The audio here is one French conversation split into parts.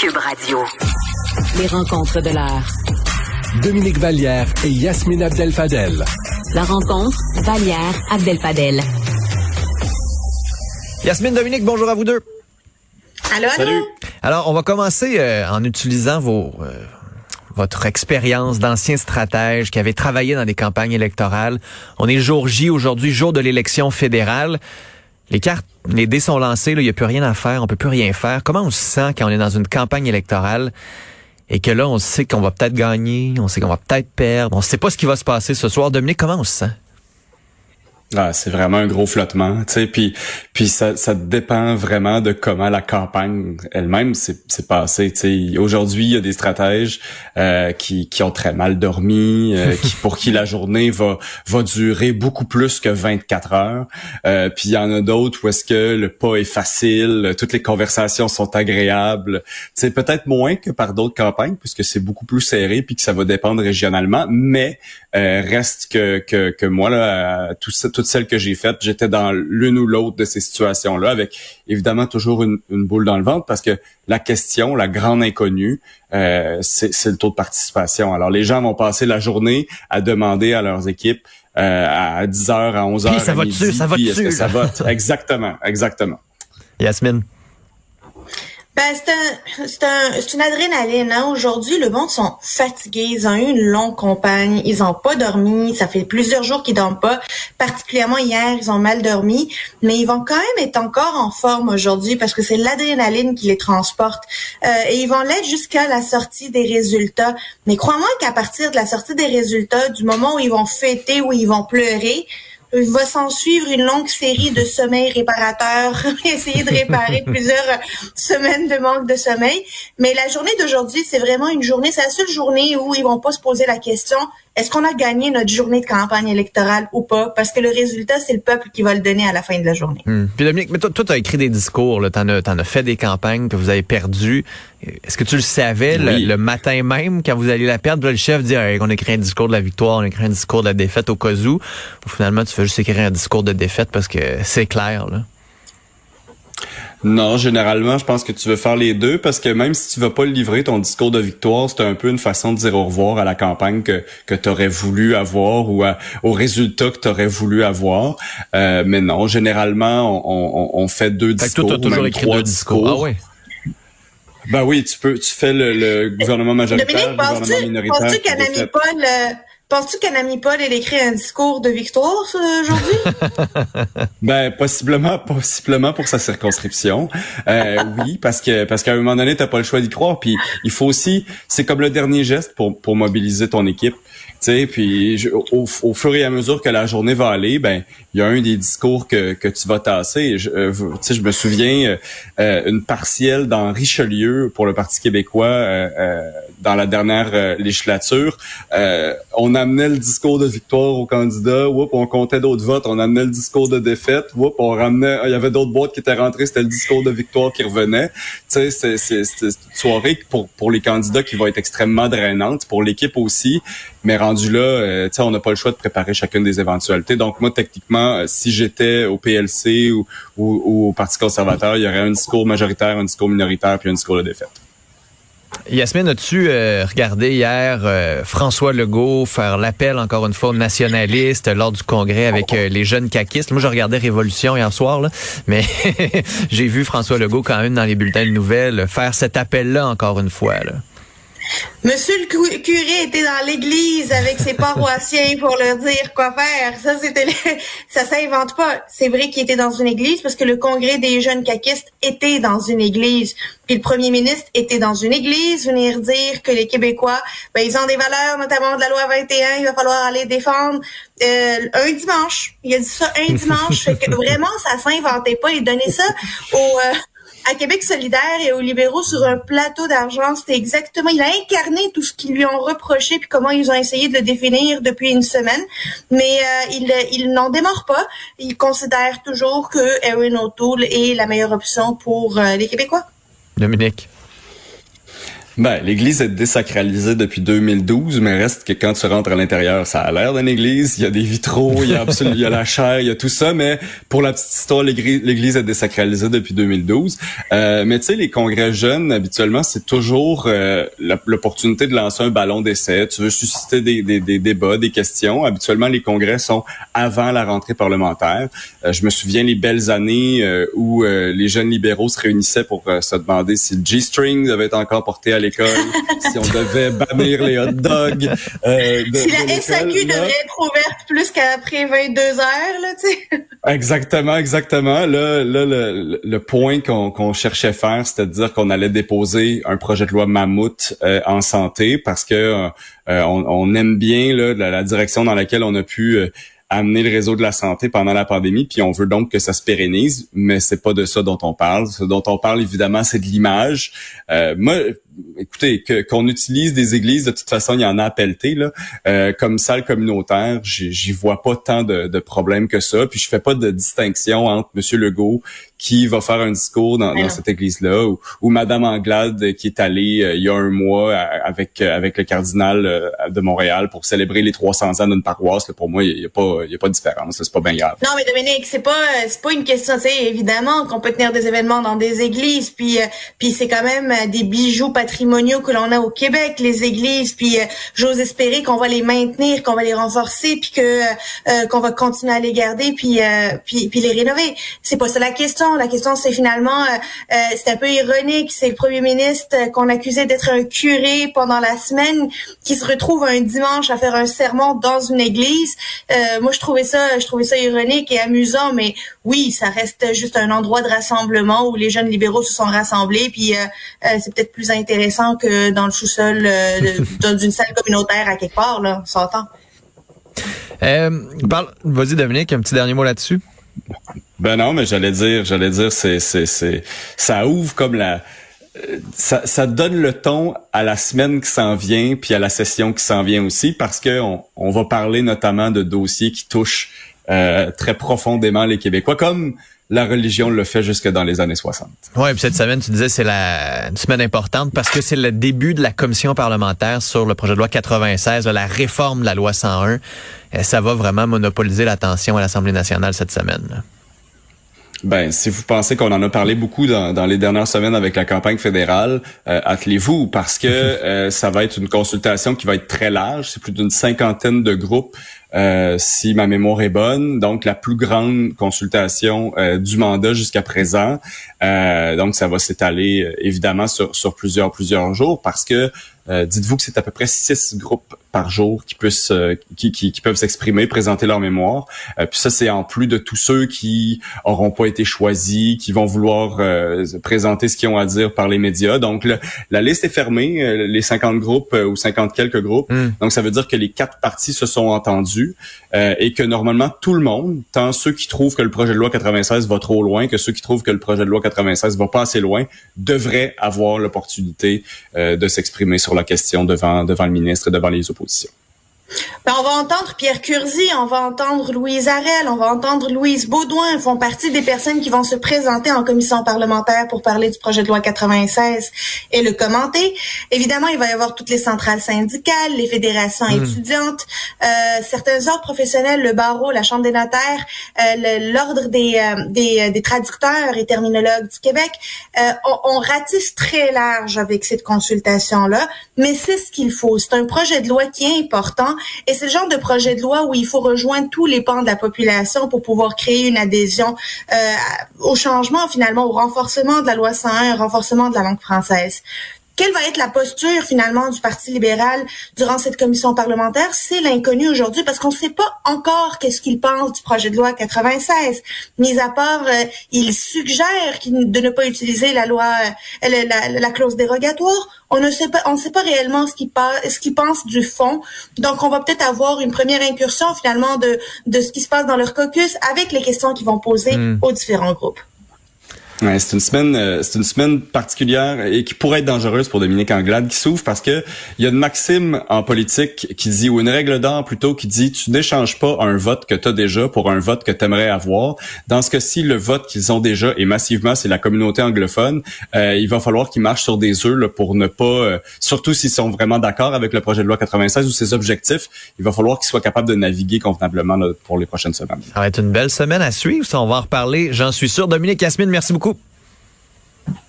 Cube Radio. Les rencontres de l'art. Dominique Vallière et Yasmine Abdel-Fadel. La rencontre, Vallière, Abdel-Fadel. Yasmine, Dominique, bonjour à vous deux. Allô, allô? Alors, on va commencer euh, en utilisant vos, euh, votre expérience d'ancien stratège qui avait travaillé dans des campagnes électorales. On est jour J aujourd'hui, jour de l'élection fédérale. Les cartes, les dés sont lancés, il n'y a plus rien à faire, on peut plus rien faire. Comment on se sent quand on est dans une campagne électorale et que là, on sait qu'on va peut-être gagner, on sait qu'on va peut-être perdre, on sait pas ce qui va se passer ce soir. Dominique, comment on se sent? Ah, c'est vraiment un gros flottement, tu sais, puis puis ça, ça dépend vraiment de comment la campagne elle-même s'est s'est passée, tu sais. Aujourd'hui, il y a des stratèges euh, qui, qui ont très mal dormi, euh, qui pour qui la journée va va durer beaucoup plus que 24 heures. Euh, puis il y en a d'autres où est-ce que le pas est facile, toutes les conversations sont agréables. Tu sais, peut-être moins que par d'autres campagnes puisque c'est beaucoup plus serré puis que ça va dépendre régionalement, mais euh, reste que, que que moi là, tout ça toutes celles que j'ai faites, j'étais dans l'une ou l'autre de ces situations-là, avec évidemment toujours une, une, boule dans le ventre, parce que la question, la grande inconnue, euh, c'est le taux de participation. Alors, les gens vont passer la journée à demander à leurs équipes euh, à 10h, à 11h, Puis ça va dessus, ça va dessus. ça vote. exactement, exactement. Yasmine? Ben, c'est un, c'est un, une adrénaline. Hein. Aujourd'hui, le monde sont fatigués. Ils ont eu une longue campagne. Ils ont pas dormi. Ça fait plusieurs jours qu'ils dorment pas. Particulièrement hier, ils ont mal dormi. Mais ils vont quand même être encore en forme aujourd'hui parce que c'est l'adrénaline qui les transporte. Euh, et ils vont l'être jusqu'à la sortie des résultats. Mais crois-moi qu'à partir de la sortie des résultats, du moment où ils vont fêter, où ils vont pleurer, va s'en suivre une longue série de sommeils réparateurs, essayer de réparer plusieurs semaines de manque de sommeil. Mais la journée d'aujourd'hui, c'est vraiment une journée, c'est la seule journée où ils vont pas se poser la question est-ce qu'on a gagné notre journée de campagne électorale ou pas? Parce que le résultat, c'est le peuple qui va le donner à la fin de la journée. Hmm. Puis Dominique, mais toi, tu as écrit des discours, tu en, as fait des campagnes que vous avez perdues. Est-ce que tu le savais Oui. le, le matin même quand vous alliez la perdre? Là, le chef dit hey, on écrit un discours de la victoire, on écrit un discours de la défaite au cas où. Ou finalement, tu fais juste écrire un discours de défaite parce que c'est clair. Là. Non, généralement, je pense que tu veux faire les deux parce que même si tu vas pas livrer, ton discours de victoire, c'est un peu une façon de dire au revoir à la campagne que, que tu aurais voulu avoir ou à, au résultat que tu aurais voulu avoir. Euh, mais non, généralement, on, on, on fait deux Fait que discours, toi, t'as toujours même écrit trois deux discours. Ah ouais. Ben oui, tu peux, tu fais le, le gouvernement majoritaire, Dominique, le gouvernement penses-tu, qu'Anami. Paul, euh, penses-tu qu'Anami Paul, elle écrit un discours de victoire aujourd'hui? Ben possiblement, possiblement pour sa circonscription. Euh, oui, parce que parce qu'à un moment donné, t'as pas le choix d'y croire. Puis il faut aussi, c'est comme le dernier geste pour pour mobiliser ton équipe. Sais, puis au, fur et à mesure que la journée va aller, ben il y a un des discours que que tu vas tasser. Je, euh, je me souviens euh, une partielle dans Richelieu pour le Parti québécois euh, euh, dans la dernière euh, législature. Euh, on amenait le discours de victoire au candidat, whoop, on comptait d'autres votes, on amenait le discours de défaite, whoop, on ramenait, il y avait d'autres boîtes qui étaient rentrées, c'était le discours de victoire qui revenait. Tu c'est une soirée pour pour les candidats qui va être extrêmement drainante, pour l'équipe aussi. Mais là, euh, on n'a pas le choix de préparer chacune des éventualités. Donc moi, techniquement, euh, si j'étais au PLC ou, au Parti conservateur, il y aurait un discours majoritaire, un discours minoritaire, puis un discours de défaite. Yasmine, as-tu euh, regardé hier François Legault faire l'appel encore une fois aux nationalistes lors du congrès avec les jeunes caquistes? Moi, je regardais Révolution hier soir, mais j'ai vu François Legault quand même dans les bulletins de nouvelles faire cet appel-là encore une fois. Monsieur le cu- curé était dans l'église avec ses paroissiens pour leur dire quoi faire. Ça, c'était le- ça s'invente pas. C'est vrai qu'il était dans une église parce que le congrès des jeunes caquistes était dans une église. Puis le premier ministre était dans une église venir dire que les Québécois, ben, ils ont des valeurs, notamment de la loi 21, il va falloir aller défendre euh, un dimanche. Il a dit ça un dimanche. Fait que vraiment, ça s'inventait pas. Il donnait ça au, euh, à Québec solidaire et aux libéraux sur un plateau d'argent. C'était exactement, il a incarné tout ce qu'ils lui ont reproché puis comment ils ont essayé de le définir depuis une semaine. Mais euh, il, n'en démord pas. Il considère toujours que Erin O'Toole est la meilleure option pour euh, les Québécois. Dominique. Ben, l'église est désacralisée depuis 2012, mais reste que quand tu rentres à l'intérieur, ça a l'air d'une église. Il y a des vitraux, il y a absolument, il y a la chair, il y a tout ça, mais pour la petite histoire, l'église est désacralisée depuis 2012. Euh, mais tu sais, les congrès jeunes, habituellement, c'est toujours euh, l'opportunité de lancer un ballon d'essai. Tu veux susciter des, des, des, débats, des questions. Habituellement, les congrès sont avant la rentrée parlementaire. Euh, je me souviens les belles années euh, où euh, les jeunes libéraux se réunissaient pour se demander si le G-string devait être encore porté à l'école, si on devait bannir les hot dogs. Euh, si la SAQ devrait être ouverte plus qu'après 22 heures, là, tu sais. Exactement, exactement. Là, là le, le point qu'on qu'on cherchait faire, c'était de dire qu'on allait déposer un projet de loi mammouth euh, en santé parce que euh, on, on, aime bien là, la, la, direction dans laquelle on a pu amener le réseau de la santé pendant la pandémie, puis on veut donc que ça se pérennise, mais c'est pas de ça dont on parle. Ce dont on parle évidemment, c'est de l'image. Euh, moi, écoutez, que, qu'on utilise des églises, de toute façon, il y en a à pelleter, là. Euh, comme salle communautaire, j'y vois pas tant de, de, problèmes que ça. Puis je fais pas de distinction entre Monsieur Legault qui va faire un discours dans, dans cette église-là, ou, ou Madame Anglade qui est allée euh, il y a un mois avec euh, avec le cardinal euh, de Montréal pour célébrer les 300 ans d'une paroisse. Là, pour moi, il y, a pas il y a pas de différence. C'est pas bien grave. Non, mais Dominique, c'est pas c'est pas une question. C'est évidemment qu'on peut tenir des événements dans des églises, puis puis c'est quand même des bijoux patrimoniaux que l'on a au Québec, les églises, puis euh, j'ose espérer qu'on va les maintenir, qu'on va les renforcer, puis que euh, euh, qu'on va continuer à les garder, puis, puis les rénover. C'est pas ça la question. La question c'est finalement, c'est un peu ironique, c'est le premier ministre qu'on accusait d'être un curé pendant la semaine, qui se retrouve un dimanche à faire un sermon dans une église. moi, je trouvais ça, je trouvais ça ironique et amusant, mais oui, ça reste juste un endroit de rassemblement où les jeunes libéraux se sont rassemblés, puis c'est peut-être plus intéressant intéressant que dans le sous-sol euh, d'une salle communautaire à quelque part, là, on s'entend. Euh, vas-y Dominique, un petit dernier mot là-dessus. Ben non, mais j'allais dire, j'allais dire, c'est, c'est, c'est, ça ouvre comme la, ça, ça, donne le ton à la semaine qui s'en vient, puis à la session qui s'en vient aussi, parce que on, on va parler notamment de dossiers qui touchent euh, très profondément les Québécois, comme la religion le fait jusque dans les années 60. Oui, puis cette semaine, tu disais, c'est la une semaine importante parce que c'est le début de la commission parlementaire sur le projet de loi 96, la réforme de la loi 101. Et ça va vraiment monopoliser l'attention à l'Assemblée nationale cette semaine. Ben, si vous pensez qu'on en a parlé beaucoup dans, dans, les dernières semaines avec la campagne fédérale, euh, attelez-vous parce que euh, ça va être une consultation qui va être très large. C'est plus d'une cinquantaine de groupes euh, si ma mémoire est bonne. Donc, la plus grande consultation euh, du mandat jusqu'à présent. Euh, donc, ça va s'étaler évidemment sur, sur plusieurs plusieurs jours parce que dites-vous que c'est à peu près six groupes par jour qui puissent qui, qui, qui, peuvent s'exprimer, présenter leur mémoire. puis ça, c'est en plus de tous ceux qui auront pas été choisis, qui vont vouloir présenter ce qu'ils ont à dire par les médias. Donc la liste est fermée, les 50 groupes ou 50 quelques groupes. Hmm. Donc ça veut dire que les quatre parties se sont entendus euh, et que normalement tout le monde, tant ceux qui trouvent que le projet de loi 96 va trop loin que ceux qui trouvent que le projet de loi 96 va pas assez loin, devraient avoir l'opportunité euh, de s'exprimer sur la question devant devant le ministre et devant les oppositions. Ben, on va entendre Pierre Curzi, on va entendre Louise Arel, on va entendre Louise Baudouin, font partie des personnes qui vont se présenter en commission parlementaire pour parler du projet de loi 96 et le commenter. Évidemment, il va y avoir toutes les centrales syndicales, les fédérations hmm. étudiantes, euh, certains ordres professionnels, le barreau, la Chambre des notaires, euh, l'ordre des, euh, des, euh, des, traducteurs et terminologues du Québec. Euh, on, on ratisse très large avec cette consultation-là, mais c'est ce qu'il faut. C'est un projet de loi qui est important et c'est le genre de projet de loi où il faut rejoindre tous les pans de la population pour pouvoir créer une adhésion euh, au changement, finalement, au renforcement de la loi 101, au renforcement de la langue française. Quelle va être la posture finalement du Parti libéral durant cette commission parlementaire? C'est l'inconnu aujourd'hui parce qu'on ne sait pas encore qu'est-ce qu'il pense du projet de loi 96. Mis à part, euh, il suggère de ne pas utiliser la loi, euh, la, clause dérogatoire. On ne sait pas, on ne sait pas réellement ce qu'il ce qu'il pense du fond. Donc, on va peut-être avoir une première incursion finalement de de ce qui se passe dans leur caucus avec les questions qu'ils vont poser hmm. aux différents groupes. C'est une semaine, euh, c'est une semaine particulière et qui pourrait être dangereuse pour Dominique Anglade qui s'ouvre parce que il y a une maxime en politique qui dit ou une règle d'or plutôt qui dit tu n'échanges pas un vote que tu as déjà pour un vote que tu aimerais avoir. Dans ce cas-ci, le vote qu'ils ont déjà et massivement c'est la communauté anglophone, euh, il va falloir qu'ils marchent sur des œufs là, pour ne pas, euh, surtout s'ils sont vraiment d'accord avec le projet de loi 96 ou ses objectifs, il va falloir qu'ils soient capables de naviguer convenablement là, pour les prochaines semaines. Ça va être une belle semaine à suivre. Ça, on va en reparler. J'en suis sûr. Dominique Yasmine, merci beaucoup.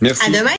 Merci. À demain.